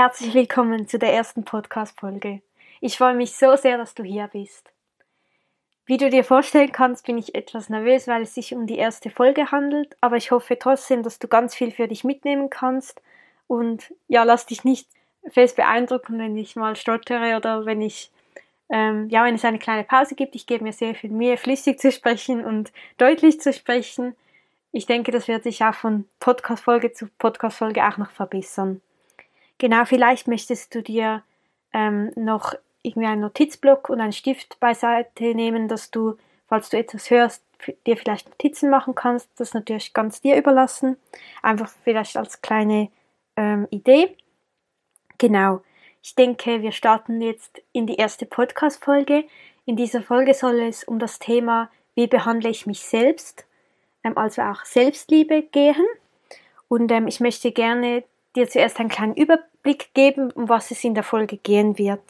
Herzlich willkommen zu der ersten Podcast-Folge. Ich freue mich so sehr, dass du hier bist. Wie du dir vorstellen kannst, bin ich etwas nervös, weil es sich um die erste Folge handelt, aber ich hoffe trotzdem, dass du ganz viel für dich mitnehmen kannst und ja, lass dich nicht fest beeindrucken, wenn ich mal stottere oder wenn ich ähm, ja, wenn es eine kleine Pause gibt. Ich gebe mir sehr viel Mühe, flüssig zu sprechen und deutlich zu sprechen. Ich denke, das wird sich auch von Podcast-Folge zu Podcast-Folge auch noch verbessern. Genau, vielleicht möchtest du dir ähm, noch irgendwie einen Notizblock und einen Stift beiseite nehmen, dass du, falls du etwas hörst, dir vielleicht Notizen machen kannst. Das ist natürlich ganz dir überlassen. Einfach vielleicht als kleine ähm, Idee. Genau. Ich denke, wir starten jetzt in die erste Podcast-Folge. In dieser Folge soll es um das Thema, wie behandle ich mich selbst, ähm, also auch Selbstliebe gehen. Und ähm, ich möchte gerne dir zuerst einen kleinen Überblick geben, um was es in der Folge gehen wird.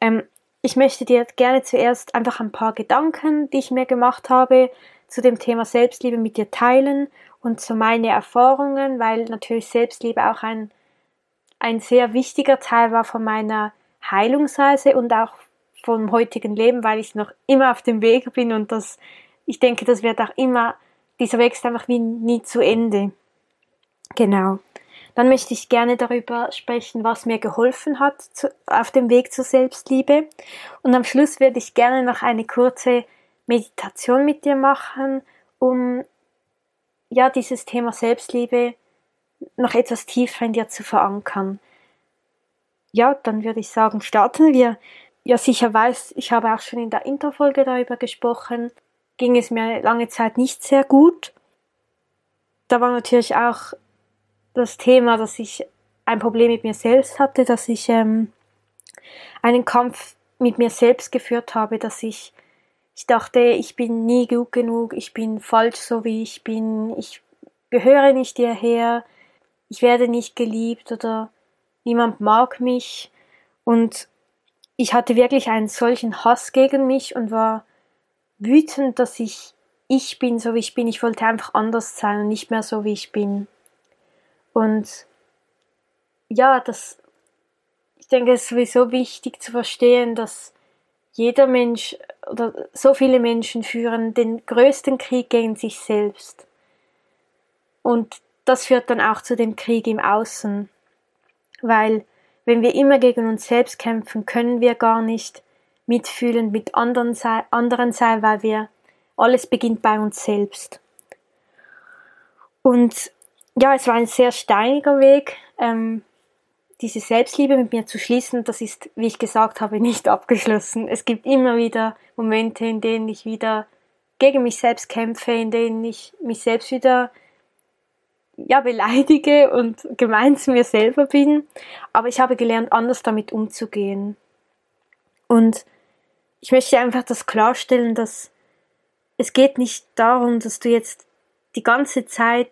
Ähm, ich möchte dir gerne zuerst einfach ein paar Gedanken, die ich mir gemacht habe, zu dem Thema Selbstliebe mit dir teilen und zu meine Erfahrungen, weil natürlich Selbstliebe auch ein, ein sehr wichtiger Teil war von meiner Heilungsreise und auch vom heutigen Leben, weil ich noch immer auf dem Weg bin und das, ich denke, das wird auch immer, dieser Weg ist einfach wie nie zu Ende. Genau. Dann möchte ich gerne darüber sprechen, was mir geholfen hat zu, auf dem Weg zur Selbstliebe. Und am Schluss würde ich gerne noch eine kurze Meditation mit dir machen, um ja dieses Thema Selbstliebe noch etwas tiefer in dir zu verankern. Ja, dann würde ich sagen, starten wir. Ja, sicher weiß, ich habe auch schon in der Interfolge darüber gesprochen, ging es mir lange Zeit nicht sehr gut. Da war natürlich auch das Thema, dass ich ein Problem mit mir selbst hatte, dass ich ähm, einen Kampf mit mir selbst geführt habe, dass ich, ich dachte, ich bin nie gut genug, ich bin falsch so wie ich bin, ich gehöre nicht hierher, ich werde nicht geliebt oder niemand mag mich und ich hatte wirklich einen solchen Hass gegen mich und war wütend, dass ich ich bin, so wie ich bin. Ich wollte einfach anders sein und nicht mehr so wie ich bin. Und ja, das, ich denke, es ist sowieso wichtig zu verstehen, dass jeder Mensch oder so viele Menschen führen den größten Krieg gegen sich selbst. Und das führt dann auch zu dem Krieg im Außen. Weil wenn wir immer gegen uns selbst kämpfen, können wir gar nicht mitfühlen mit anderen, anderen sein, weil wir alles beginnt bei uns selbst. Und ja, es war ein sehr steiniger Weg. Ähm, diese Selbstliebe mit mir zu schließen, das ist, wie ich gesagt habe, nicht abgeschlossen. Es gibt immer wieder Momente, in denen ich wieder gegen mich selbst kämpfe, in denen ich mich selbst wieder ja, beleidige und gemein zu mir selber bin. Aber ich habe gelernt, anders damit umzugehen. Und ich möchte einfach das klarstellen, dass es geht nicht darum, dass du jetzt die ganze Zeit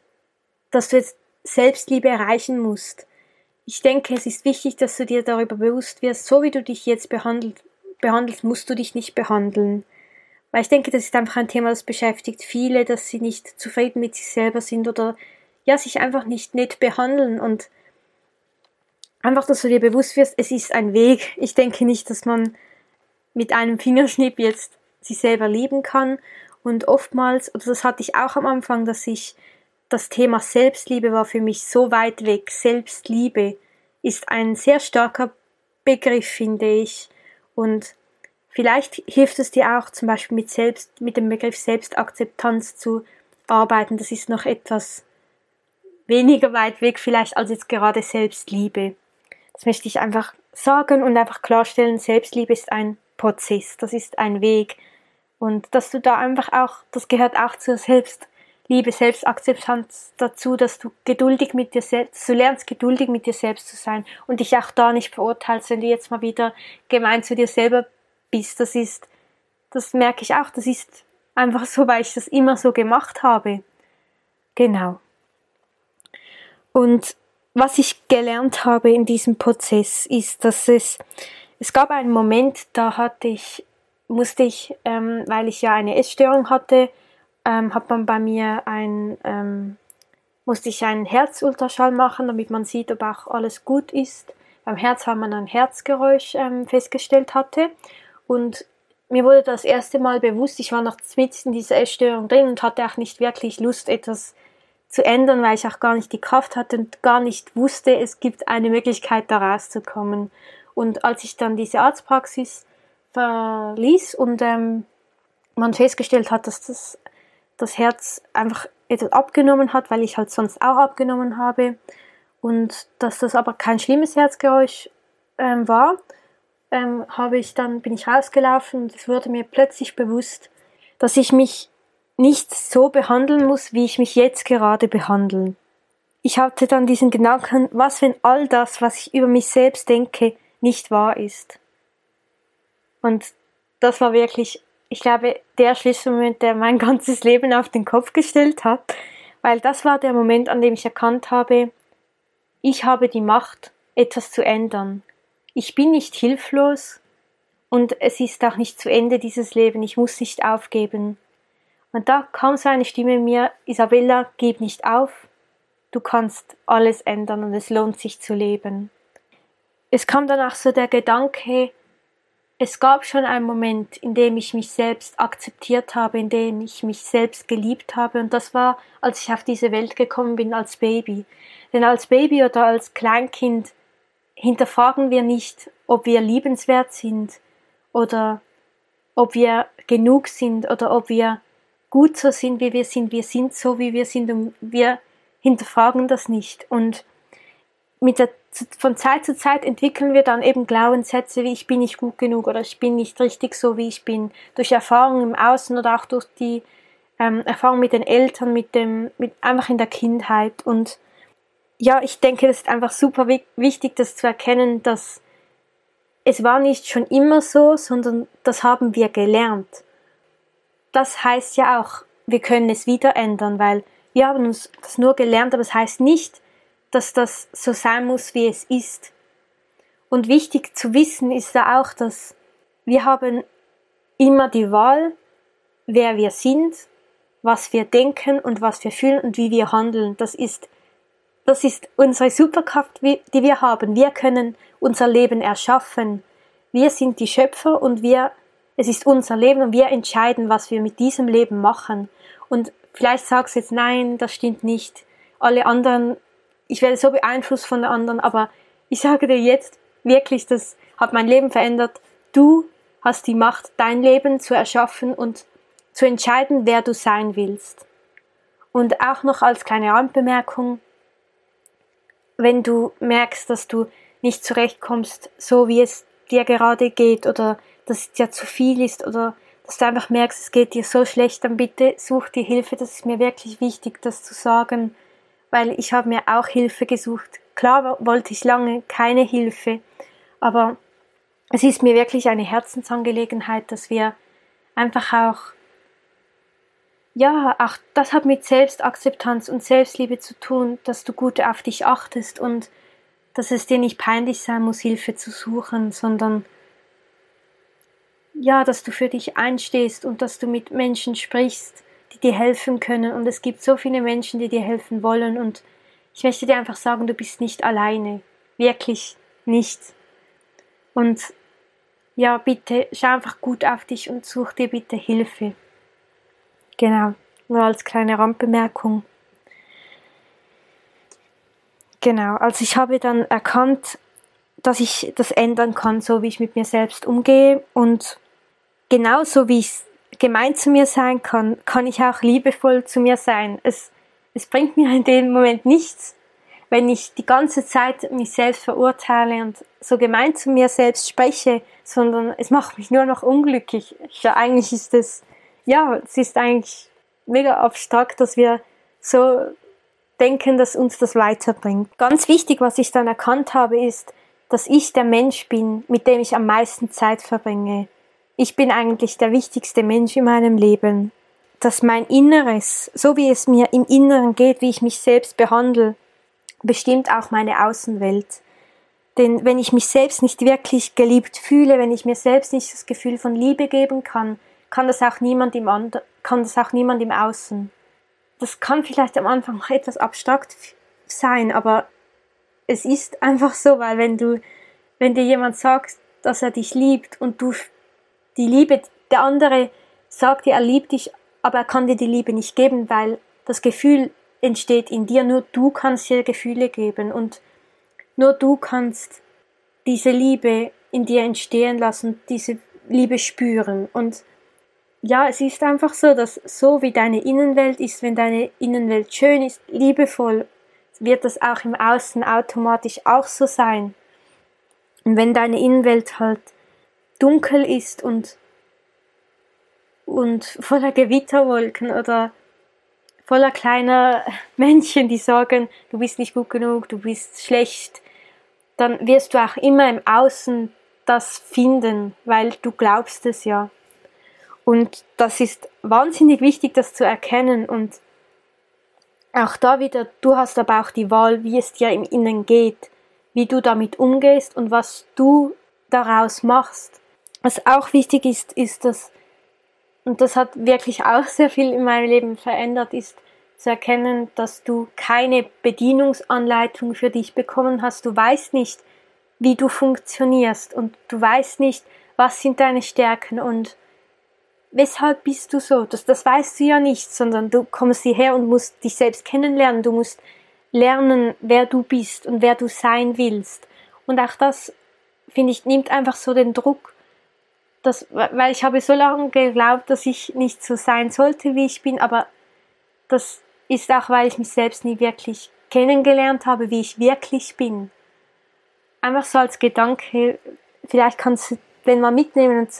dass du jetzt Selbstliebe erreichen musst. Ich denke, es ist wichtig, dass du dir darüber bewusst wirst, so wie du dich jetzt behandelt, behandelst, musst du dich nicht behandeln. Weil ich denke, das ist einfach ein Thema, das beschäftigt viele, dass sie nicht zufrieden mit sich selber sind oder ja, sich einfach nicht nett behandeln und einfach, dass du dir bewusst wirst, es ist ein Weg. Ich denke nicht, dass man mit einem Fingerschnipp jetzt sich selber lieben kann und oftmals, oder das hatte ich auch am Anfang, dass ich das Thema Selbstliebe war für mich so weit weg. Selbstliebe ist ein sehr starker Begriff, finde ich. Und vielleicht hilft es dir auch zum Beispiel mit, Selbst, mit dem Begriff Selbstakzeptanz zu arbeiten. Das ist noch etwas weniger weit weg vielleicht als jetzt gerade Selbstliebe. Das möchte ich einfach sagen und einfach klarstellen, Selbstliebe ist ein Prozess, das ist ein Weg. Und dass du da einfach auch, das gehört auch zur Selbst Liebe, Selbstakzeptanz dazu, dass du geduldig mit dir selbst, du lernst geduldig mit dir selbst zu sein und dich auch da nicht verurteilst, wenn du jetzt mal wieder gemein zu dir selber bist. Das ist, das merke ich auch, das ist einfach so, weil ich das immer so gemacht habe. Genau. Und was ich gelernt habe in diesem Prozess ist, dass es, es gab einen Moment, da hatte ich, musste ich, ähm, weil ich ja eine Essstörung hatte, ähm, hat man bei mir ein, ähm, musste ich einen Herzultraschall machen, damit man sieht, ob auch alles gut ist. Beim Herz, weil man ein Herzgeräusch ähm, festgestellt hatte. Und mir wurde das erste Mal bewusst, ich war noch mitten in dieser Essstörung drin und hatte auch nicht wirklich Lust, etwas zu ändern, weil ich auch gar nicht die Kraft hatte und gar nicht wusste, es gibt eine Möglichkeit, da rauszukommen. Und als ich dann diese Arztpraxis verließ und ähm, man festgestellt hat, dass das das Herz einfach etwas abgenommen hat, weil ich halt sonst auch abgenommen habe und dass das aber kein schlimmes Herzgeräusch ähm, war, ähm, habe ich dann bin ich rausgelaufen und es wurde mir plötzlich bewusst, dass ich mich nicht so behandeln muss, wie ich mich jetzt gerade behandle. Ich hatte dann diesen Gedanken, was wenn all das, was ich über mich selbst denke, nicht wahr ist. Und das war wirklich ich glaube, der Schlüsselmoment, der mein ganzes Leben auf den Kopf gestellt hat, weil das war der Moment, an dem ich erkannt habe, ich habe die Macht, etwas zu ändern. Ich bin nicht hilflos und es ist auch nicht zu Ende dieses Leben, ich muss nicht aufgeben. Und da kam so eine Stimme in mir, Isabella, gib nicht auf, du kannst alles ändern und es lohnt sich zu leben. Es kam danach so der Gedanke, es gab schon einen Moment, in dem ich mich selbst akzeptiert habe, in dem ich mich selbst geliebt habe, und das war, als ich auf diese Welt gekommen bin als Baby. Denn als Baby oder als Kleinkind hinterfragen wir nicht, ob wir liebenswert sind oder ob wir genug sind oder ob wir gut so sind, wie wir sind. Wir sind so, wie wir sind und wir hinterfragen das nicht. Und mit der von Zeit zu Zeit entwickeln wir dann eben Glaubenssätze wie ich bin nicht gut genug oder ich bin nicht richtig so, wie ich bin. Durch Erfahrungen im Außen oder auch durch die ähm, Erfahrung mit den Eltern, mit dem, mit einfach in der Kindheit. Und ja, ich denke, es ist einfach super wichtig, das zu erkennen, dass es war nicht schon immer so, sondern das haben wir gelernt. Das heißt ja auch, wir können es wieder ändern, weil wir haben uns das nur gelernt, aber es das heißt nicht, dass das so sein muss, wie es ist. Und wichtig zu wissen ist da auch, dass wir haben immer die Wahl, wer wir sind, was wir denken und was wir fühlen und wie wir handeln. Das ist, das ist unsere Superkraft, die wir haben. Wir können unser Leben erschaffen. Wir sind die Schöpfer und wir, es ist unser Leben und wir entscheiden, was wir mit diesem Leben machen. Und vielleicht sagst du jetzt, nein, das stimmt nicht. Alle anderen ich werde so beeinflusst von den anderen, aber ich sage dir jetzt wirklich, das hat mein Leben verändert. Du hast die Macht, dein Leben zu erschaffen und zu entscheiden, wer du sein willst. Und auch noch als kleine Randbemerkung, wenn du merkst, dass du nicht zurechtkommst, so wie es dir gerade geht oder dass es dir zu viel ist oder dass du einfach merkst, es geht dir so schlecht, dann bitte such dir Hilfe. Das ist mir wirklich wichtig, das zu sagen weil ich habe mir auch Hilfe gesucht. Klar wollte ich lange keine Hilfe, aber es ist mir wirklich eine Herzensangelegenheit, dass wir einfach auch, ja, auch das hat mit Selbstakzeptanz und Selbstliebe zu tun, dass du gut auf dich achtest und dass es dir nicht peinlich sein muss, Hilfe zu suchen, sondern ja, dass du für dich einstehst und dass du mit Menschen sprichst, die dir helfen können. Und es gibt so viele Menschen, die dir helfen wollen. Und ich möchte dir einfach sagen, du bist nicht alleine. Wirklich nicht. Und ja, bitte schau einfach gut auf dich und such dir bitte Hilfe. Genau, nur als kleine Randbemerkung. Genau, also ich habe dann erkannt, dass ich das ändern kann, so wie ich mit mir selbst umgehe und genauso wie ich es gemein zu mir sein kann, kann ich auch liebevoll zu mir sein. Es, es bringt mir in dem Moment nichts, wenn ich die ganze Zeit mich selbst verurteile und so gemein zu mir selbst spreche, sondern es macht mich nur noch unglücklich. Ja, eigentlich ist es, ja, es ist eigentlich mega abstrakt, dass wir so denken, dass uns das weiterbringt. Ganz wichtig, was ich dann erkannt habe, ist, dass ich der Mensch bin, mit dem ich am meisten Zeit verbringe. Ich bin eigentlich der wichtigste Mensch in meinem Leben. Dass mein Inneres, so wie es mir im Inneren geht, wie ich mich selbst behandle, bestimmt auch meine Außenwelt. Denn wenn ich mich selbst nicht wirklich geliebt fühle, wenn ich mir selbst nicht das Gefühl von Liebe geben kann, kann das auch niemand im, And kann das auch niemand im Außen. Das kann vielleicht am Anfang noch etwas abstrakt sein, aber es ist einfach so, weil wenn du, wenn dir jemand sagt, dass er dich liebt und du die Liebe, der andere sagt dir, er liebt dich, aber er kann dir die Liebe nicht geben, weil das Gefühl entsteht in dir, nur du kannst dir Gefühle geben und nur du kannst diese Liebe in dir entstehen lassen, diese Liebe spüren. Und ja, es ist einfach so, dass so wie deine Innenwelt ist, wenn deine Innenwelt schön ist, liebevoll, wird das auch im Außen automatisch auch so sein. Und wenn deine Innenwelt halt dunkel ist und, und voller Gewitterwolken oder voller kleiner Männchen, die sagen, du bist nicht gut genug, du bist schlecht, dann wirst du auch immer im Außen das finden, weil du glaubst es ja. Und das ist wahnsinnig wichtig, das zu erkennen. Und auch da wieder, du hast aber auch die Wahl, wie es dir im Innen geht, wie du damit umgehst und was du daraus machst. Was auch wichtig ist, ist, dass, und das hat wirklich auch sehr viel in meinem Leben verändert, ist, zu erkennen, dass du keine Bedienungsanleitung für dich bekommen hast. Du weißt nicht, wie du funktionierst und du weißt nicht, was sind deine Stärken und weshalb bist du so. Das, das weißt du ja nicht, sondern du kommst hierher und musst dich selbst kennenlernen. Du musst lernen, wer du bist und wer du sein willst. Und auch das, finde ich, nimmt einfach so den Druck, dass, weil ich habe so lange geglaubt, dass ich nicht so sein sollte, wie ich bin, aber das ist auch, weil ich mich selbst nie wirklich kennengelernt habe, wie ich wirklich bin. Einfach so als Gedanke, vielleicht kannst du den mal mitnehmen und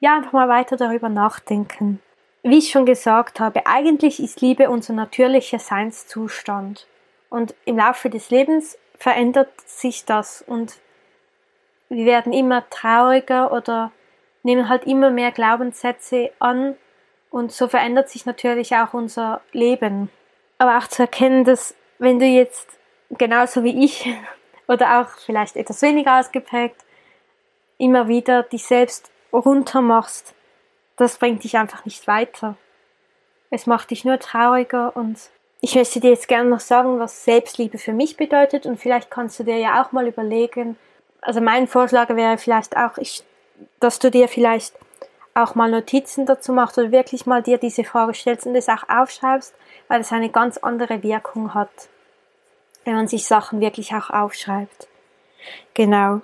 ja, einfach mal weiter darüber nachdenken. Wie ich schon gesagt habe, eigentlich ist Liebe unser natürlicher Seinszustand. Und im Laufe des Lebens verändert sich das und wir werden immer trauriger oder nehmen halt immer mehr Glaubenssätze an und so verändert sich natürlich auch unser Leben aber auch zu erkennen, dass wenn du jetzt genauso wie ich oder auch vielleicht etwas weniger ausgeprägt immer wieder dich selbst runter machst, das bringt dich einfach nicht weiter. Es macht dich nur trauriger und ich möchte dir jetzt gerne noch sagen, was Selbstliebe für mich bedeutet und vielleicht kannst du dir ja auch mal überlegen, also mein Vorschlag wäre vielleicht auch, ich, dass du dir vielleicht auch mal Notizen dazu machst oder wirklich mal dir diese Frage stellst und es auch aufschreibst, weil es eine ganz andere Wirkung hat, wenn man sich Sachen wirklich auch aufschreibt. Genau.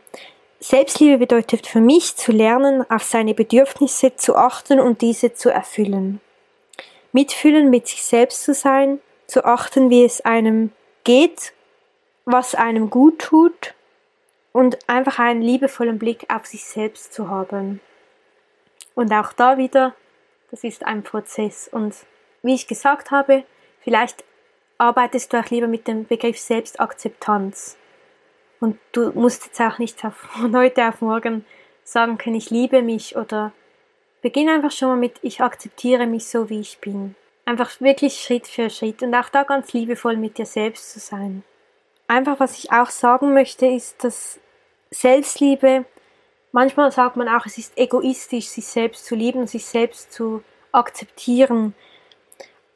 Selbstliebe bedeutet für mich zu lernen, auf seine Bedürfnisse zu achten und diese zu erfüllen. Mitfühlen mit sich selbst zu sein, zu achten, wie es einem geht, was einem gut tut und einfach einen liebevollen Blick auf sich selbst zu haben. Und auch da wieder, das ist ein Prozess. Und wie ich gesagt habe, vielleicht arbeitest du auch lieber mit dem Begriff Selbstakzeptanz. Und du musst jetzt auch nicht von heute auf morgen sagen können, ich liebe mich oder beginn einfach schon mal mit, ich akzeptiere mich so, wie ich bin. Einfach wirklich Schritt für Schritt und auch da ganz liebevoll mit dir selbst zu sein. Einfach, was ich auch sagen möchte, ist, dass Selbstliebe Manchmal sagt man auch, es ist egoistisch, sich selbst zu lieben, sich selbst zu akzeptieren.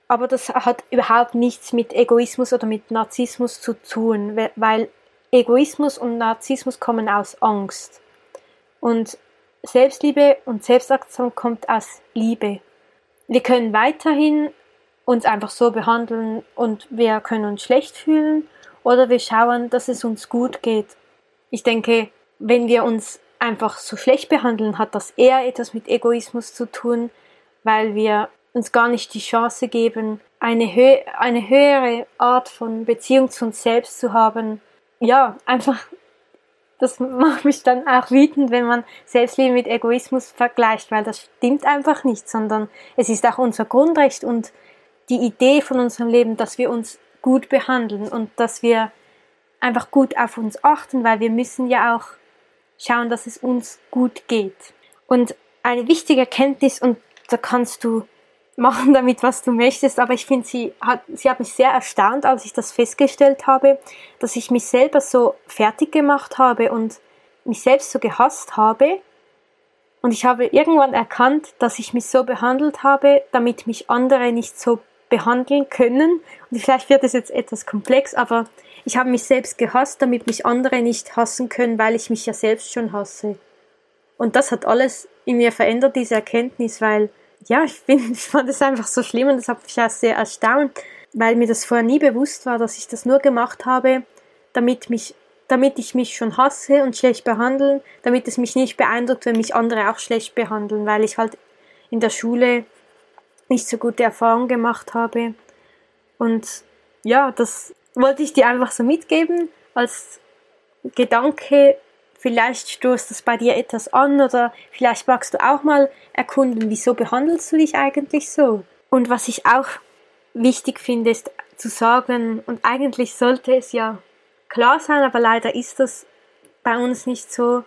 Aber das hat überhaupt nichts mit Egoismus oder mit Narzissmus zu tun, weil Egoismus und Narzissmus kommen aus Angst. Und Selbstliebe und Selbstakzeptanz kommt aus Liebe. Wir können weiterhin uns einfach so behandeln und wir können uns schlecht fühlen oder wir schauen, dass es uns gut geht. Ich denke, wenn wir uns einfach so schlecht behandeln, hat das eher etwas mit Egoismus zu tun, weil wir uns gar nicht die Chance geben, eine, hö eine höhere Art von Beziehung zu uns selbst zu haben. Ja, einfach, das macht mich dann auch wütend, wenn man Selbstliebe mit Egoismus vergleicht, weil das stimmt einfach nicht, sondern es ist auch unser Grundrecht und die Idee von unserem Leben, dass wir uns gut behandeln und dass wir einfach gut auf uns achten, weil wir müssen ja auch schauen, dass es uns gut geht. Und eine wichtige Erkenntnis, und da kannst du machen damit, was du möchtest, aber ich finde, sie hat, sie hat mich sehr erstaunt, als ich das festgestellt habe, dass ich mich selber so fertig gemacht habe und mich selbst so gehasst habe. Und ich habe irgendwann erkannt, dass ich mich so behandelt habe, damit mich andere nicht so behandeln können. Und vielleicht wird es jetzt etwas komplex, aber ich habe mich selbst gehasst, damit mich andere nicht hassen können, weil ich mich ja selbst schon hasse. Und das hat alles in mir verändert, diese Erkenntnis, weil, ja, ich, bin, ich fand es einfach so schlimm und das hat mich auch sehr erstaunt, weil mir das vorher nie bewusst war, dass ich das nur gemacht habe, damit mich damit ich mich schon hasse und schlecht behandeln, damit es mich nicht beeindruckt, wenn mich andere auch schlecht behandeln, weil ich halt in der Schule nicht so gute Erfahrungen gemacht habe. Und ja, das wollte ich dir einfach so mitgeben als Gedanke. Vielleicht stoßt das bei dir etwas an oder vielleicht magst du auch mal erkunden, wieso behandelst du dich eigentlich so? Und was ich auch wichtig finde, ist zu sagen, und eigentlich sollte es ja klar sein, aber leider ist das bei uns nicht so.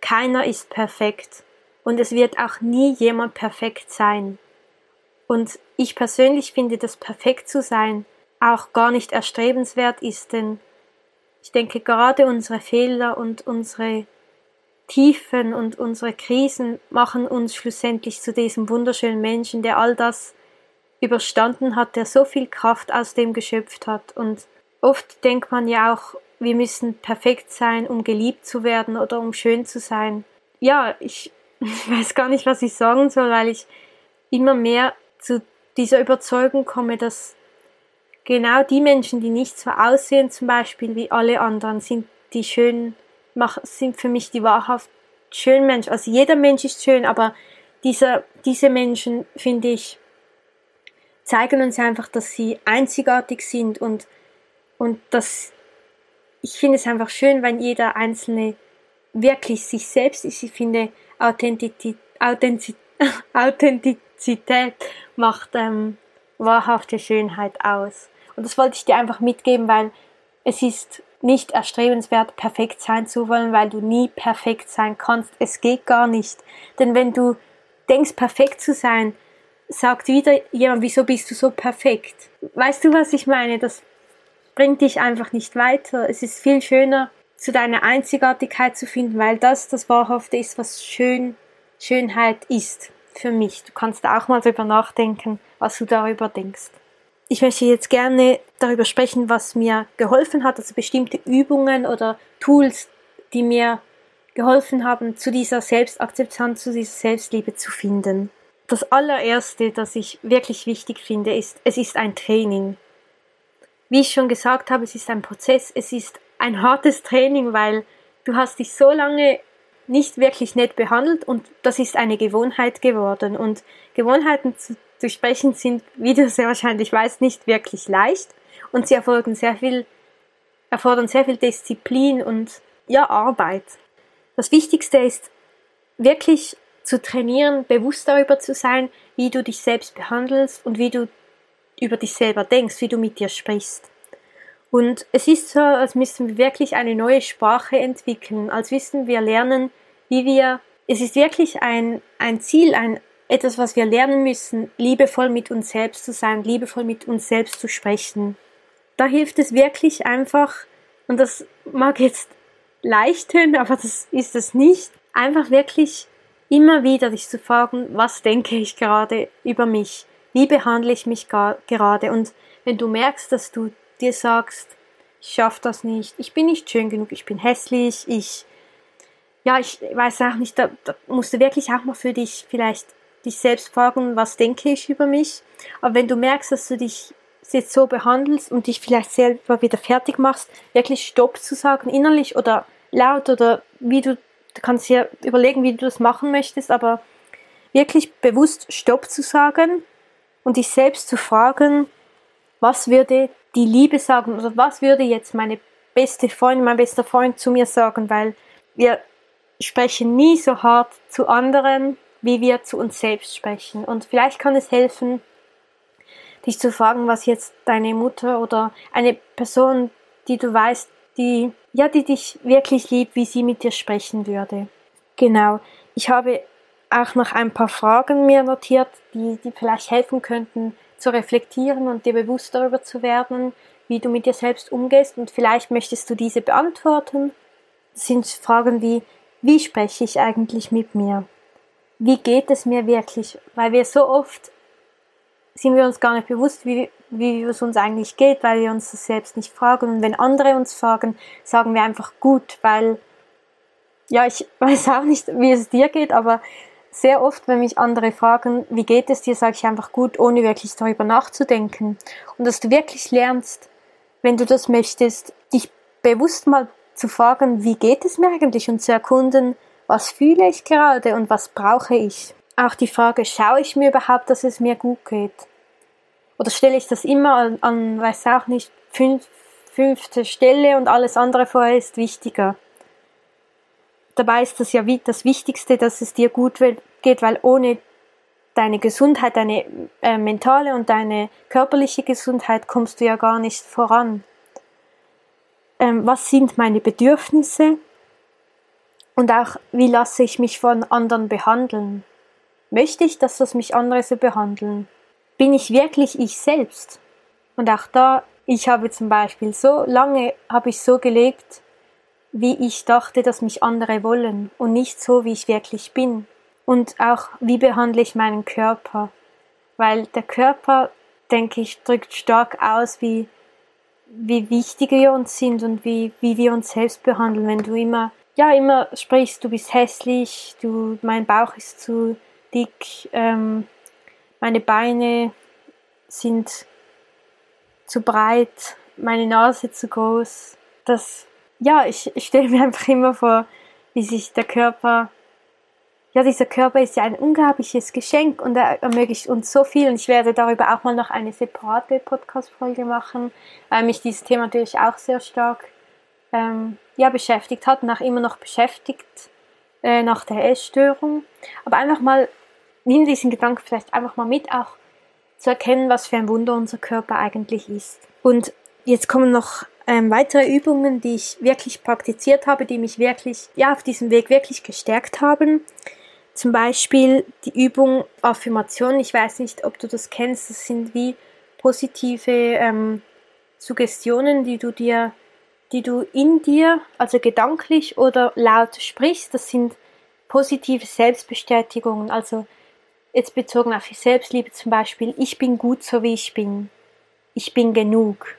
Keiner ist perfekt und es wird auch nie jemand perfekt sein. Und ich persönlich finde, dass perfekt zu sein auch gar nicht erstrebenswert ist, denn ich denke gerade unsere Fehler und unsere Tiefen und unsere Krisen machen uns schlussendlich zu diesem wunderschönen Menschen, der all das überstanden hat, der so viel Kraft aus dem geschöpft hat. Und oft denkt man ja auch, wir müssen perfekt sein, um geliebt zu werden oder um schön zu sein. Ja, ich, weiß gar nicht, was ich sagen soll, weil ich immer mehr zu dieser Überzeugung komme, dass genau die Menschen, die nicht so aussehen, zum Beispiel wie alle anderen, sind die schönen, sind für mich die wahrhaft schönen Menschen. Also jeder Mensch ist schön, aber dieser, diese Menschen, finde ich, zeigen uns einfach, dass sie einzigartig sind und, und dass ich finde es einfach schön, wenn jeder Einzelne wirklich sich selbst ist. Ich finde, Authentizität, Authentizität macht ähm, wahrhafte Schönheit aus. Und das wollte ich dir einfach mitgeben, weil es ist nicht erstrebenswert, perfekt sein zu wollen, weil du nie perfekt sein kannst. Es geht gar nicht. Denn wenn du denkst, perfekt zu sein, sagt wieder jemand, wieso bist du so perfekt? Weißt du, was ich meine? Das bringt dich einfach nicht weiter. Es ist viel schöner, zu deiner Einzigartigkeit zu finden, weil das das Wahrhafte ist, was schön, Schönheit ist für mich. Du kannst auch mal darüber nachdenken, was du darüber denkst. Ich möchte jetzt gerne darüber sprechen, was mir geholfen hat, also bestimmte Übungen oder Tools, die mir geholfen haben, zu dieser Selbstakzeptanz, zu dieser Selbstliebe zu finden. Das allererste, das ich wirklich wichtig finde, ist, es ist ein Training. Wie ich schon gesagt habe, es ist ein Prozess, es ist ein hartes Training, weil du hast dich so lange nicht wirklich nett behandelt und das ist eine Gewohnheit geworden. Und Gewohnheiten zu durchsprechen sind, wie du sehr wahrscheinlich weißt, nicht wirklich leicht und sie erfolgen sehr viel, erfordern sehr viel Disziplin und ja, Arbeit. Das Wichtigste ist wirklich zu trainieren, bewusst darüber zu sein, wie du dich selbst behandelst und wie du über dich selber denkst, wie du mit dir sprichst. Und es ist so, als müssen wir wirklich eine neue Sprache entwickeln, als müssen wir lernen, wie wir, es ist wirklich ein, ein Ziel, ein, etwas, was wir lernen müssen, liebevoll mit uns selbst zu sein, liebevoll mit uns selbst zu sprechen. Da hilft es wirklich einfach, und das mag jetzt leicht tönen, aber das ist es nicht, einfach wirklich immer wieder dich zu fragen, was denke ich gerade über mich? Wie behandle ich mich gerade? Und wenn du merkst, dass du dir sagst, ich schaffe das nicht, ich bin nicht schön genug, ich bin hässlich, ich, ja, ich weiß auch nicht, da, da musst du wirklich auch mal für dich vielleicht dich selbst fragen, was denke ich über mich. Aber wenn du merkst, dass du dich jetzt so behandelst und dich vielleicht selber wieder fertig machst, wirklich Stopp zu sagen, innerlich oder laut oder wie du, du kannst dir überlegen, wie du das machen möchtest, aber wirklich bewusst Stopp zu sagen und dich selbst zu fragen, was würde die Liebe sagen oder was würde jetzt meine beste Freundin, mein bester Freund zu mir sagen, weil wir sprechen nie so hart zu anderen, wie wir zu uns selbst sprechen. Und vielleicht kann es helfen, dich zu fragen, was jetzt deine Mutter oder eine Person, die du weißt, die, ja, die dich wirklich liebt, wie sie mit dir sprechen würde. Genau. Ich habe auch noch ein paar Fragen mir notiert, die, die vielleicht helfen könnten, zu reflektieren und dir bewusst darüber zu werden, wie du mit dir selbst umgehst und vielleicht möchtest du diese beantworten. Das sind Fragen wie, wie spreche ich eigentlich mit mir? Wie geht es mir wirklich? Weil wir so oft sind wir uns gar nicht bewusst, wie, wie es uns eigentlich geht, weil wir uns das selbst nicht fragen. Und wenn andere uns fragen, sagen wir einfach gut, weil, ja, ich weiß auch nicht, wie es dir geht, aber sehr oft, wenn mich andere fragen, wie geht es dir, sage ich einfach gut, ohne wirklich darüber nachzudenken. Und dass du wirklich lernst, wenn du das möchtest, dich bewusst mal zu fragen, wie geht es mir eigentlich und zu erkunden, was fühle ich gerade und was brauche ich. Auch die Frage, schaue ich mir überhaupt, dass es mir gut geht? Oder stelle ich das immer an, an weiß auch nicht, fünf, fünfte Stelle und alles andere vorher ist wichtiger? Dabei ist das ja das Wichtigste, dass es dir gut geht, weil ohne deine Gesundheit, deine äh, mentale und deine körperliche Gesundheit kommst du ja gar nicht voran. Ähm, was sind meine Bedürfnisse? Und auch, wie lasse ich mich von anderen behandeln? Möchte ich, dass das mich andere so behandeln? Bin ich wirklich ich selbst? Und auch da, ich habe zum Beispiel so lange, habe ich so gelebt, wie ich dachte, dass mich andere wollen und nicht so, wie ich wirklich bin und auch wie behandle ich meinen Körper. Weil der Körper, denke ich, drückt stark aus, wie, wie wichtig wir uns sind und wie, wie wir uns selbst behandeln. Wenn du immer, ja, immer sprichst, du bist hässlich, du, mein Bauch ist zu dick, ähm, meine Beine sind zu breit, meine Nase zu groß. Das, ja, ich, ich stelle mir einfach immer vor, wie sich der Körper ja, dieser Körper ist ja ein unglaubliches Geschenk und er ermöglicht uns so viel. Und ich werde darüber auch mal noch eine separate Podcast-Folge machen, weil mich dieses Thema natürlich auch sehr stark ähm, ja, beschäftigt hat und auch immer noch beschäftigt äh, nach der Essstörung. Aber einfach mal, nimm diesen Gedanken vielleicht einfach mal mit, auch zu erkennen, was für ein Wunder unser Körper eigentlich ist. Und jetzt kommen noch ähm, weitere Übungen, die ich wirklich praktiziert habe, die mich wirklich, ja, auf diesem Weg wirklich gestärkt haben. Zum Beispiel die Übung Affirmation. Ich weiß nicht, ob du das kennst. Das sind wie positive ähm, Suggestionen, die du dir, die du in dir, also gedanklich oder laut sprichst. Das sind positive Selbstbestätigungen. Also jetzt bezogen auf die Selbstliebe zum Beispiel. Ich bin gut so wie ich bin. Ich bin genug.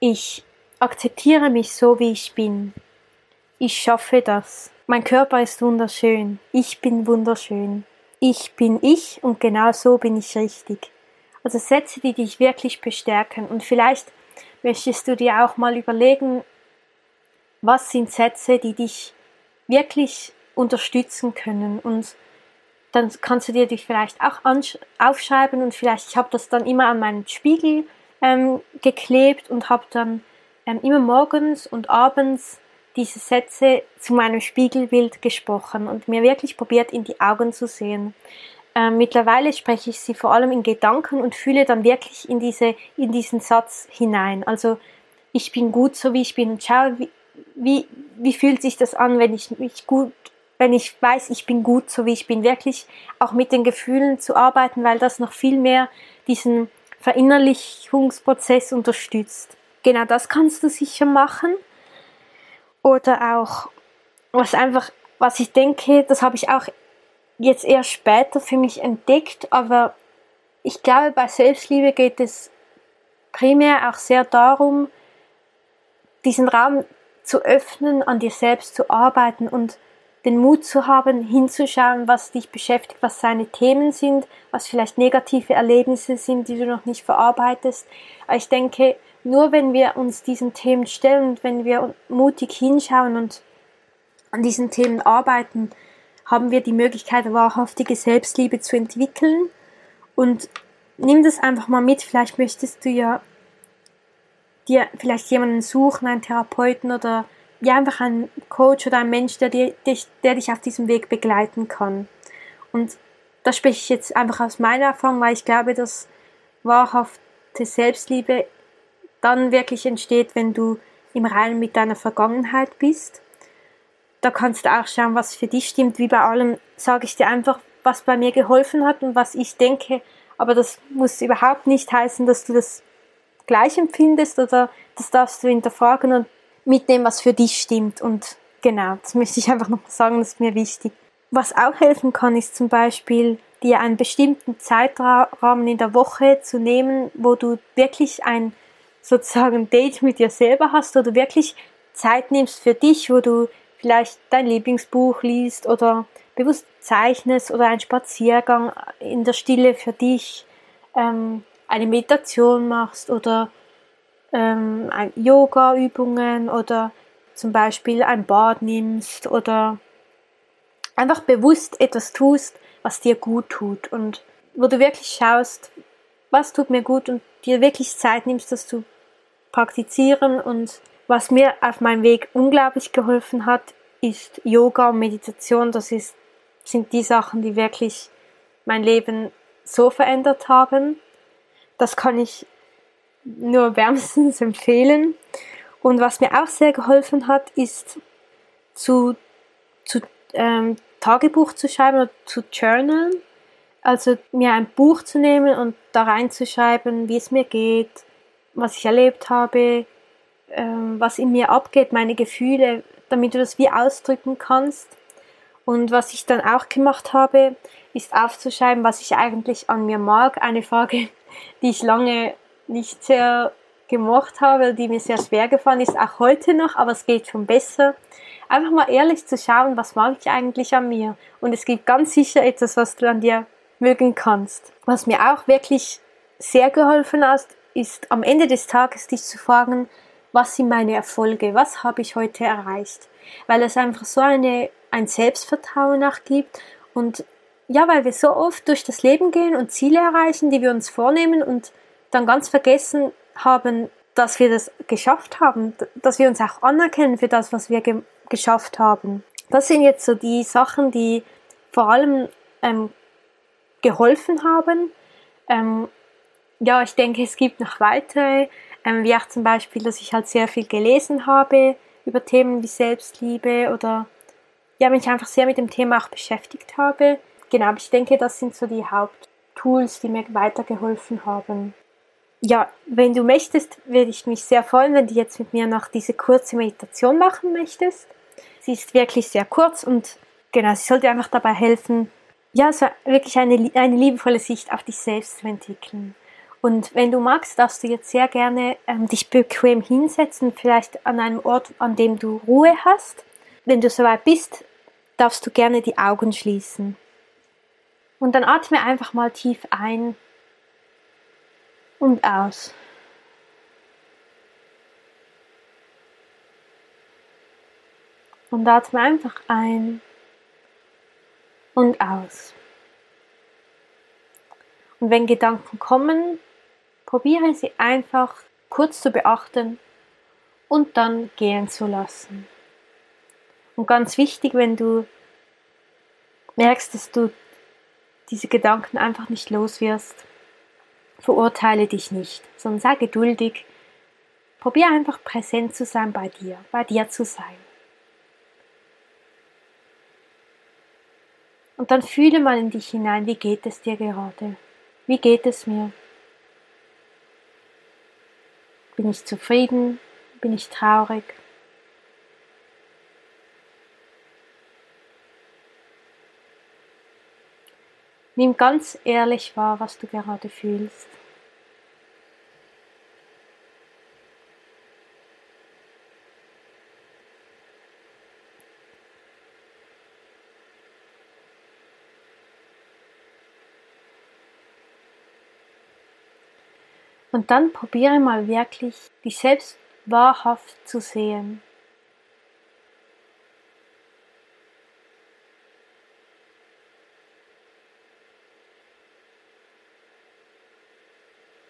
Ich akzeptiere mich so wie ich bin. Ich schaffe das. Mein Körper ist wunderschön. Ich bin wunderschön. Ich bin ich und genau so bin ich richtig. Also Sätze, die dich wirklich bestärken. Und vielleicht möchtest du dir auch mal überlegen, was sind Sätze, die dich wirklich unterstützen können. Und dann kannst du dir dich vielleicht auch aufschreiben und vielleicht, ich habe das dann immer an meinen Spiegel ähm, geklebt und habe dann ähm, immer morgens und abends diese Sätze zu meinem Spiegelbild gesprochen und mir wirklich probiert, in die Augen zu sehen. Ähm, mittlerweile spreche ich sie vor allem in Gedanken und fühle dann wirklich in, diese, in diesen Satz hinein. Also ich bin gut so wie ich bin und schaue, wie, wie, wie fühlt sich das an, wenn ich mich gut, wenn ich weiß, ich bin gut so wie ich bin. Wirklich auch mit den Gefühlen zu arbeiten, weil das noch viel mehr diesen Verinnerlichungsprozess unterstützt. Genau das kannst du sicher machen. Oder auch, was einfach, was ich denke, das habe ich auch jetzt erst später für mich entdeckt, aber ich glaube, bei Selbstliebe geht es primär auch sehr darum, diesen Raum zu öffnen, an dir selbst zu arbeiten und den Mut zu haben, hinzuschauen, was dich beschäftigt, was seine Themen sind, was vielleicht negative Erlebnisse sind, die du noch nicht verarbeitest. Aber ich denke, nur wenn wir uns diesen Themen stellen und wenn wir mutig hinschauen und an diesen Themen arbeiten, haben wir die Möglichkeit, wahrhaftige Selbstliebe zu entwickeln. Und nimm das einfach mal mit. Vielleicht möchtest du ja dir vielleicht jemanden suchen, einen Therapeuten oder ja einfach einen Coach oder einen Mensch, der, dir, der dich auf diesem Weg begleiten kann. Und da spreche ich jetzt einfach aus meiner Erfahrung, weil ich glaube, dass wahrhaft echte Selbstliebe dann wirklich entsteht, wenn du im Reinen mit deiner Vergangenheit bist. Da kannst du auch schauen, was für dich stimmt. Wie bei allem sage ich dir einfach, was bei mir geholfen hat und was ich denke. Aber das muss überhaupt nicht heißen, dass du das gleich empfindest oder das darfst du hinterfragen und mitnehmen, was für dich stimmt. Und genau, das möchte ich einfach noch sagen, das ist mir wichtig. Was auch helfen kann, ist zum Beispiel, dir einen bestimmten Zeitrahmen in der Woche zu nehmen, wo du wirklich ein sozusagen Date mit dir selber hast, du wirklich Zeit nimmst für dich, wo du vielleicht dein Lieblingsbuch liest oder bewusst zeichnest oder einen Spaziergang in der Stille für dich, ähm, eine Meditation machst oder ähm, Yoga-Übungen oder zum Beispiel ein Bad nimmst oder einfach bewusst etwas tust, was dir gut tut. Und wo du wirklich schaust, was tut mir gut und dir wirklich Zeit nimmst, das zu praktizieren und was mir auf meinem Weg unglaublich geholfen hat, ist Yoga und Meditation. Das ist, sind die Sachen, die wirklich mein Leben so verändert haben. Das kann ich nur wärmstens empfehlen. Und was mir auch sehr geholfen hat, ist zu, zu ähm, Tagebuch zu schreiben oder zu journalen. Also mir ein Buch zu nehmen und da reinzuschreiben, wie es mir geht, was ich erlebt habe, was in mir abgeht, meine Gefühle, damit du das wie ausdrücken kannst. Und was ich dann auch gemacht habe, ist aufzuschreiben, was ich eigentlich an mir mag. Eine Frage, die ich lange nicht sehr gemocht habe, die mir sehr schwer gefallen ist, auch heute noch, aber es geht schon besser. Einfach mal ehrlich zu schauen, was mag ich eigentlich an mir. Und es gibt ganz sicher etwas, was du an dir mögen kannst. Was mir auch wirklich sehr geholfen hat, ist am Ende des Tages dich zu fragen, was sind meine Erfolge, was habe ich heute erreicht, weil es einfach so eine, ein Selbstvertrauen nachgibt und ja, weil wir so oft durch das Leben gehen und Ziele erreichen, die wir uns vornehmen und dann ganz vergessen haben, dass wir das geschafft haben, dass wir uns auch anerkennen für das, was wir ge geschafft haben. Das sind jetzt so die Sachen, die vor allem ähm, geholfen haben. Ähm, ja, ich denke, es gibt noch weitere, ähm, wie auch zum Beispiel, dass ich halt sehr viel gelesen habe über Themen wie Selbstliebe oder ja, mich einfach sehr mit dem Thema auch beschäftigt habe. Genau, ich denke, das sind so die Haupttools, die mir weitergeholfen haben. Ja, wenn du möchtest, würde ich mich sehr freuen, wenn du jetzt mit mir noch diese kurze Meditation machen möchtest. Sie ist wirklich sehr kurz und genau, sie sollte einfach dabei helfen, ja, so wirklich eine, eine liebevolle Sicht auf dich selbst zu entwickeln. Und wenn du magst, darfst du jetzt sehr gerne ähm, dich bequem hinsetzen, vielleicht an einem Ort, an dem du Ruhe hast. Wenn du soweit bist, darfst du gerne die Augen schließen. Und dann atme einfach mal tief ein und aus. Und atme einfach ein und aus. Und wenn Gedanken kommen, Probiere sie einfach kurz zu beachten und dann gehen zu lassen. Und ganz wichtig, wenn du merkst, dass du diese Gedanken einfach nicht los wirst, verurteile dich nicht, sondern sei geduldig. Probier einfach präsent zu sein bei dir, bei dir zu sein. Und dann fühle mal in dich hinein, wie geht es dir gerade? Wie geht es mir? Bin ich zufrieden? Bin ich traurig? Nimm ganz ehrlich wahr, was du gerade fühlst. Und dann probiere mal wirklich, dich selbst wahrhaft zu sehen.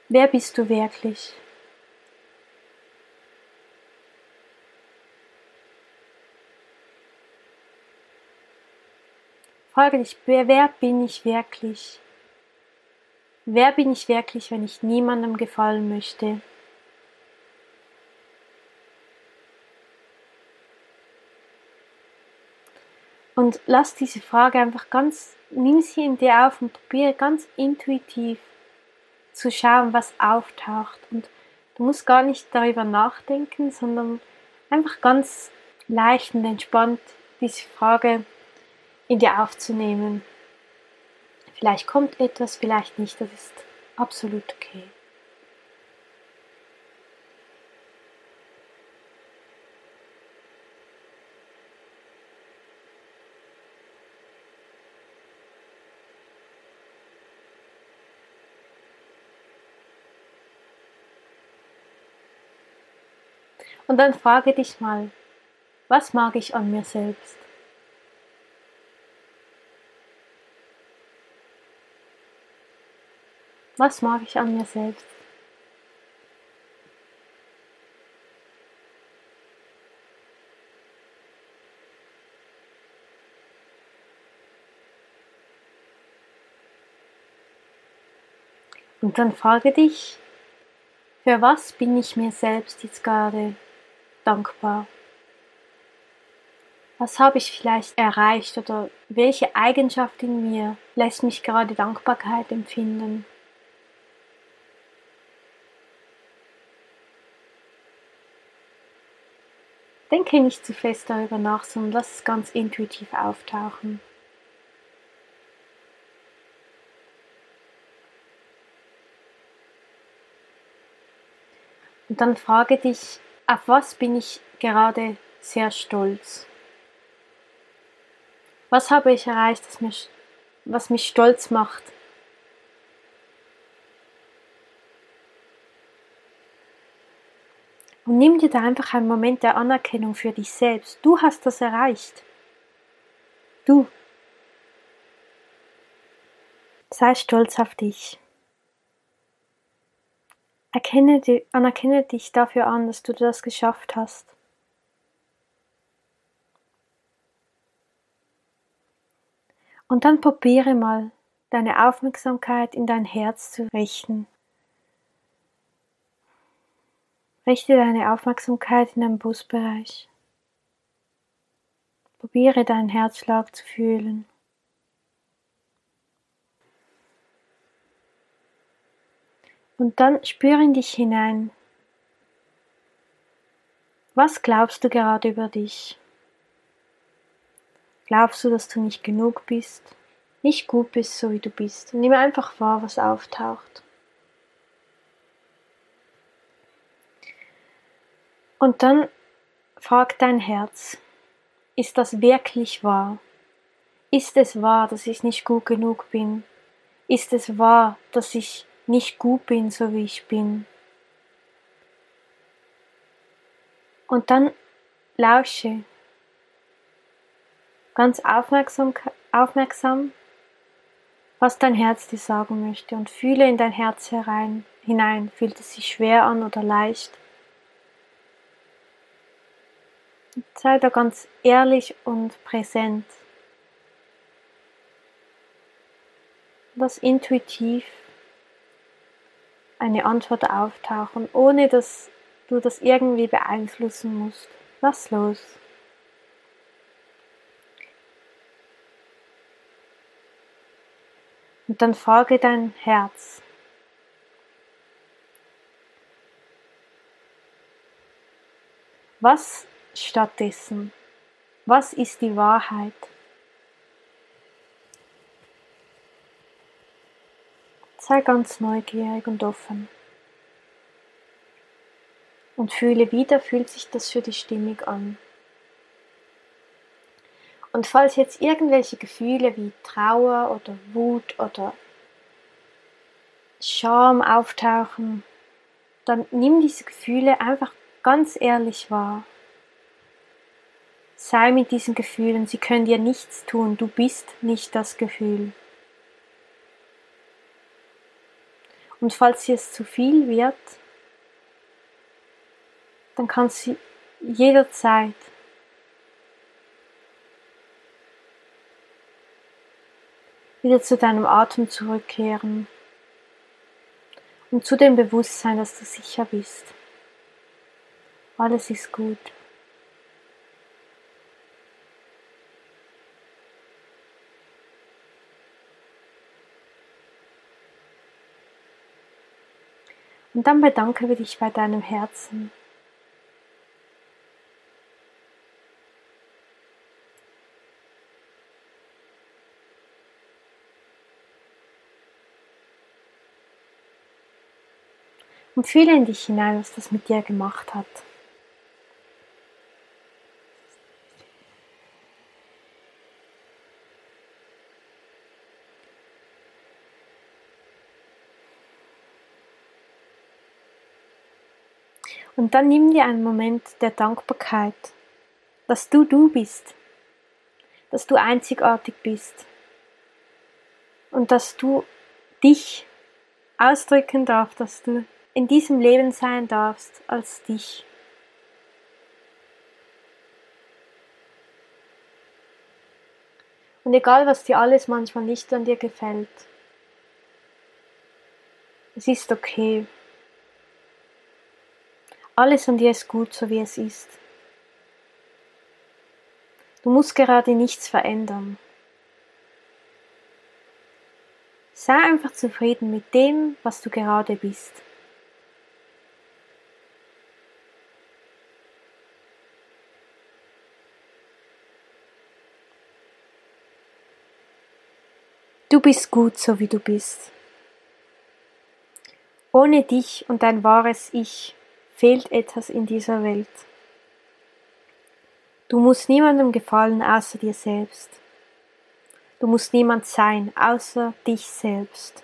Wer bist du wirklich? Frage dich, wer, wer bin ich wirklich? Wer bin ich wirklich, wenn ich niemandem gefallen möchte? Und lass diese Frage einfach ganz, nimm sie in dir auf und probiere ganz intuitiv zu schauen, was auftaucht. Und du musst gar nicht darüber nachdenken, sondern einfach ganz leicht und entspannt diese Frage in dir aufzunehmen. Vielleicht kommt etwas, vielleicht nicht, das ist absolut okay. Und dann frage dich mal, was mag ich an mir selbst? Was mag ich an mir selbst? Und dann frage dich, für was bin ich mir selbst jetzt gerade dankbar? Was habe ich vielleicht erreicht oder welche Eigenschaft in mir lässt mich gerade Dankbarkeit empfinden? Denke nicht zu fest darüber nach, sondern lass es ganz intuitiv auftauchen. Und dann frage dich, auf was bin ich gerade sehr stolz? Was habe ich erreicht, das mich, was mich stolz macht? Und nimm dir da einfach einen Moment der Anerkennung für dich selbst. Du hast das erreicht. Du. Sei stolz auf dich. Erkenne, anerkenne dich dafür an, dass du das geschafft hast. Und dann probiere mal, deine Aufmerksamkeit in dein Herz zu richten. Richte deine Aufmerksamkeit in den Brustbereich. Probiere deinen Herzschlag zu fühlen. Und dann spüre in dich hinein. Was glaubst du gerade über dich? Glaubst du, dass du nicht genug bist, nicht gut bist, so wie du bist? Und nimm einfach wahr, was auftaucht. Und dann frag dein Herz, ist das wirklich wahr? Ist es wahr, dass ich nicht gut genug bin? Ist es wahr, dass ich nicht gut bin, so wie ich bin. Und dann lausche ganz aufmerksam, aufmerksam, was dein Herz dir sagen möchte und fühle in dein Herz herein, hinein. Fühlt es sich schwer an oder leicht? Sei da ganz ehrlich und präsent. Das intuitiv eine Antwort auftauchen, ohne dass du das irgendwie beeinflussen musst. Lass los. Und dann frage dein Herz. Was stattdessen? Was ist die Wahrheit? Sei ganz neugierig und offen. Und fühle wieder, fühlt sich das für dich stimmig an. Und falls jetzt irgendwelche Gefühle wie Trauer oder Wut oder Scham auftauchen, dann nimm diese Gefühle einfach ganz ehrlich wahr. Sei mit diesen Gefühlen, sie können dir nichts tun, du bist nicht das Gefühl. Und falls es zu viel wird, dann kannst du jederzeit wieder zu deinem Atem zurückkehren Und zu dem Bewusstsein, dass du sicher bist. Alles ist gut. Und dann bedanke dich bei deinem Herzen. Und fühle in dich hinein, was das mit dir gemacht hat. Und dann nimm dir einen Moment der Dankbarkeit, dass du du bist, dass du einzigartig bist und dass du dich ausdrücken darfst, dass du in diesem Leben sein darfst als dich. Und egal, was dir alles manchmal nicht an dir gefällt, es ist okay. Alles an dir ist gut, so wie es ist. Du musst gerade nichts verändern. Sei einfach zufrieden mit dem, was du gerade bist. Du bist gut, so wie du bist. Ohne dich und dein wahres Ich fehlt etwas in dieser Welt. Du musst niemandem gefallen außer dir selbst. Du musst niemand sein außer dich selbst.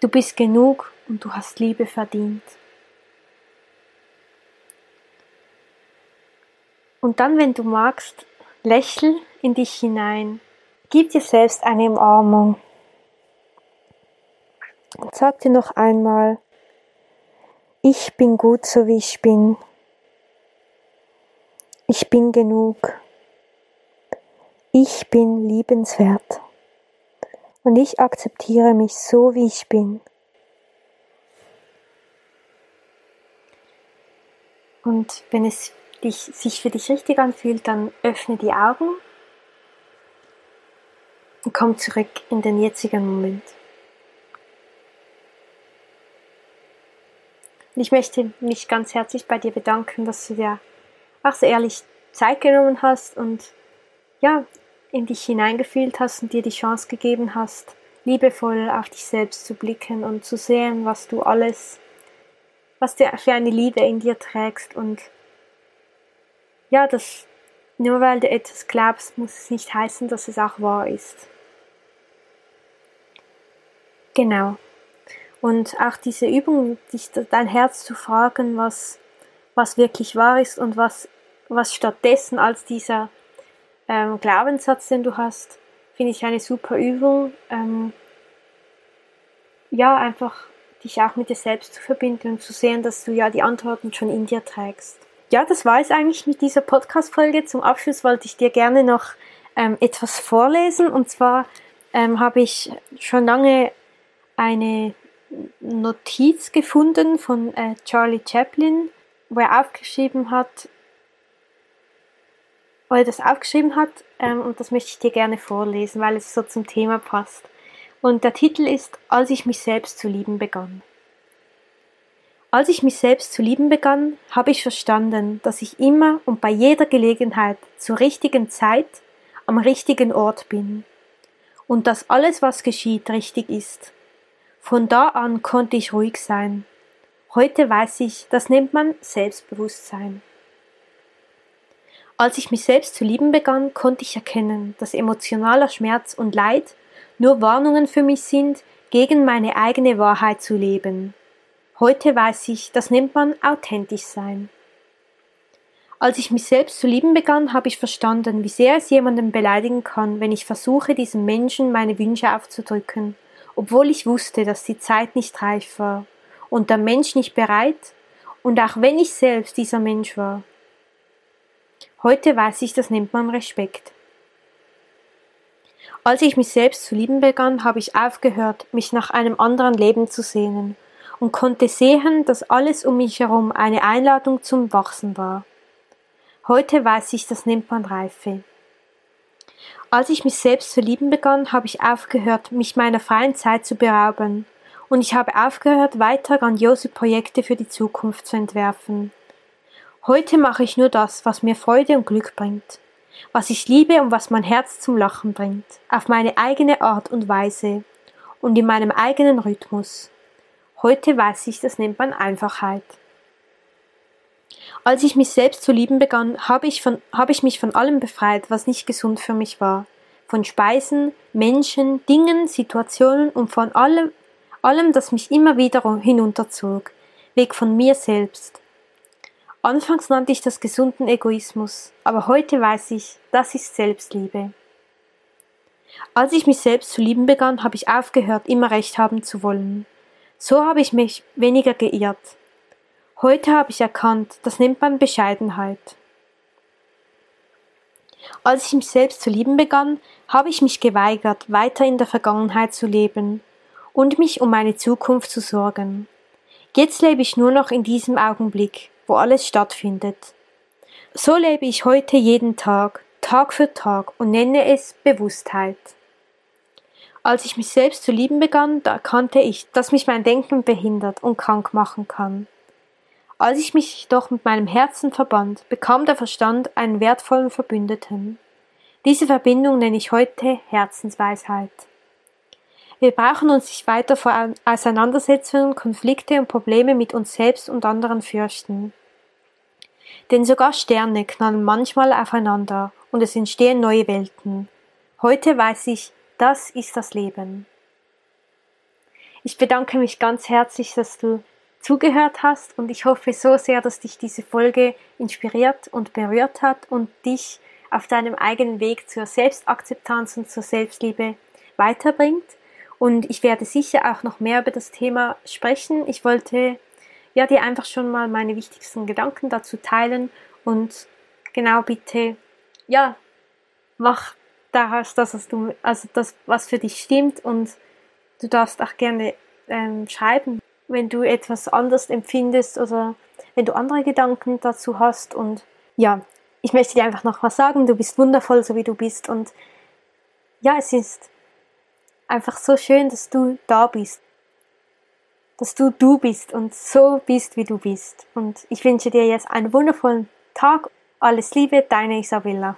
Du bist genug und du hast Liebe verdient. Und dann, wenn du magst, lächel in dich hinein. Gib dir selbst eine Umarmung. Und sag dir noch einmal, ich bin gut so wie ich bin. Ich bin genug. Ich bin liebenswert. Und ich akzeptiere mich so wie ich bin. Und wenn es dich, sich für dich richtig anfühlt, dann öffne die Augen und komm zurück in den jetzigen Moment. Ich möchte mich ganz herzlich bei dir bedanken, dass du dir auch so ehrlich Zeit genommen hast und ja, in dich hineingefühlt hast und dir die Chance gegeben hast, liebevoll auf dich selbst zu blicken und zu sehen, was du alles, was du für eine Liebe in dir trägst und ja, das nur weil du etwas glaubst, muss es nicht heißen, dass es auch wahr ist. Genau. Und auch diese Übung, dich, dein Herz zu fragen, was, was wirklich wahr ist und was, was stattdessen als dieser ähm, Glaubenssatz, den du hast, finde ich eine super Übung. Ähm, ja, einfach dich auch mit dir selbst zu verbinden und zu sehen, dass du ja die Antworten schon in dir trägst. Ja, das war es eigentlich mit dieser Podcast-Folge. Zum Abschluss wollte ich dir gerne noch ähm, etwas vorlesen. Und zwar ähm, habe ich schon lange eine Notiz gefunden von äh, Charlie Chaplin, wo er aufgeschrieben hat, wo er das aufgeschrieben hat, ähm, und das möchte ich dir gerne vorlesen, weil es so zum Thema passt. Und der Titel ist Als ich mich selbst zu lieben begann. Als ich mich selbst zu lieben begann, habe ich verstanden, dass ich immer und bei jeder Gelegenheit zur richtigen Zeit am richtigen Ort bin und dass alles, was geschieht, richtig ist. Von da an konnte ich ruhig sein. Heute weiß ich, das nennt man Selbstbewusstsein. Als ich mich selbst zu lieben begann, konnte ich erkennen, dass emotionaler Schmerz und Leid nur Warnungen für mich sind, gegen meine eigene Wahrheit zu leben. Heute weiß ich, das nennt man authentisch sein. Als ich mich selbst zu lieben begann, habe ich verstanden, wie sehr es jemanden beleidigen kann, wenn ich versuche, diesem Menschen meine Wünsche aufzudrücken obwohl ich wusste, dass die Zeit nicht reif war und der Mensch nicht bereit und auch wenn ich selbst dieser Mensch war. Heute weiß ich, das nennt man Respekt. Als ich mich selbst zu lieben begann, habe ich aufgehört, mich nach einem anderen Leben zu sehnen und konnte sehen, dass alles um mich herum eine Einladung zum Wachsen war. Heute weiß ich, das nennt man Reife. Als ich mich selbst zu lieben begann, habe ich aufgehört, mich meiner freien Zeit zu berauben, und ich habe aufgehört, weiter grandiose Projekte für die Zukunft zu entwerfen. Heute mache ich nur das, was mir Freude und Glück bringt, was ich liebe und was mein Herz zum Lachen bringt, auf meine eigene Art und Weise und in meinem eigenen Rhythmus. Heute weiß ich, das nennt man Einfachheit. Als ich mich selbst zu lieben begann, habe ich, von, habe ich mich von allem befreit, was nicht gesund für mich war. Von Speisen, Menschen, Dingen, Situationen und von allem, allem, das mich immer wieder hinunterzog. Weg von mir selbst. Anfangs nannte ich das gesunden Egoismus, aber heute weiß ich, das ist Selbstliebe. Als ich mich selbst zu lieben begann, habe ich aufgehört, immer recht haben zu wollen. So habe ich mich weniger geirrt. Heute habe ich erkannt, das nennt man Bescheidenheit. Als ich mich selbst zu lieben begann, habe ich mich geweigert, weiter in der Vergangenheit zu leben und mich um meine Zukunft zu sorgen. Jetzt lebe ich nur noch in diesem Augenblick, wo alles stattfindet. So lebe ich heute jeden Tag, Tag für Tag und nenne es Bewusstheit. Als ich mich selbst zu lieben begann, da erkannte ich, dass mich mein Denken behindert und krank machen kann. Als ich mich doch mit meinem Herzen verband, bekam der Verstand einen wertvollen Verbündeten. Diese Verbindung nenne ich heute Herzensweisheit. Wir brauchen uns nicht weiter vor Auseinandersetzungen, Konflikte und Probleme mit uns selbst und anderen fürchten. Denn sogar Sterne knallen manchmal aufeinander und es entstehen neue Welten. Heute weiß ich, das ist das Leben. Ich bedanke mich ganz herzlich, dass du zugehört hast und ich hoffe so sehr, dass dich diese Folge inspiriert und berührt hat und dich auf deinem eigenen Weg zur Selbstakzeptanz und zur Selbstliebe weiterbringt. Und ich werde sicher auch noch mehr über das Thema sprechen. Ich wollte ja dir einfach schon mal meine wichtigsten Gedanken dazu teilen und genau bitte, ja, mach daraus das, was du, also das, was für dich stimmt und du darfst auch gerne ähm, schreiben, wenn du etwas anders empfindest oder wenn du andere Gedanken dazu hast. Und ja, ich möchte dir einfach nochmal sagen, du bist wundervoll, so wie du bist. Und ja, es ist einfach so schön, dass du da bist. Dass du du bist und so bist, wie du bist. Und ich wünsche dir jetzt einen wundervollen Tag. Alles Liebe, deine Isabella.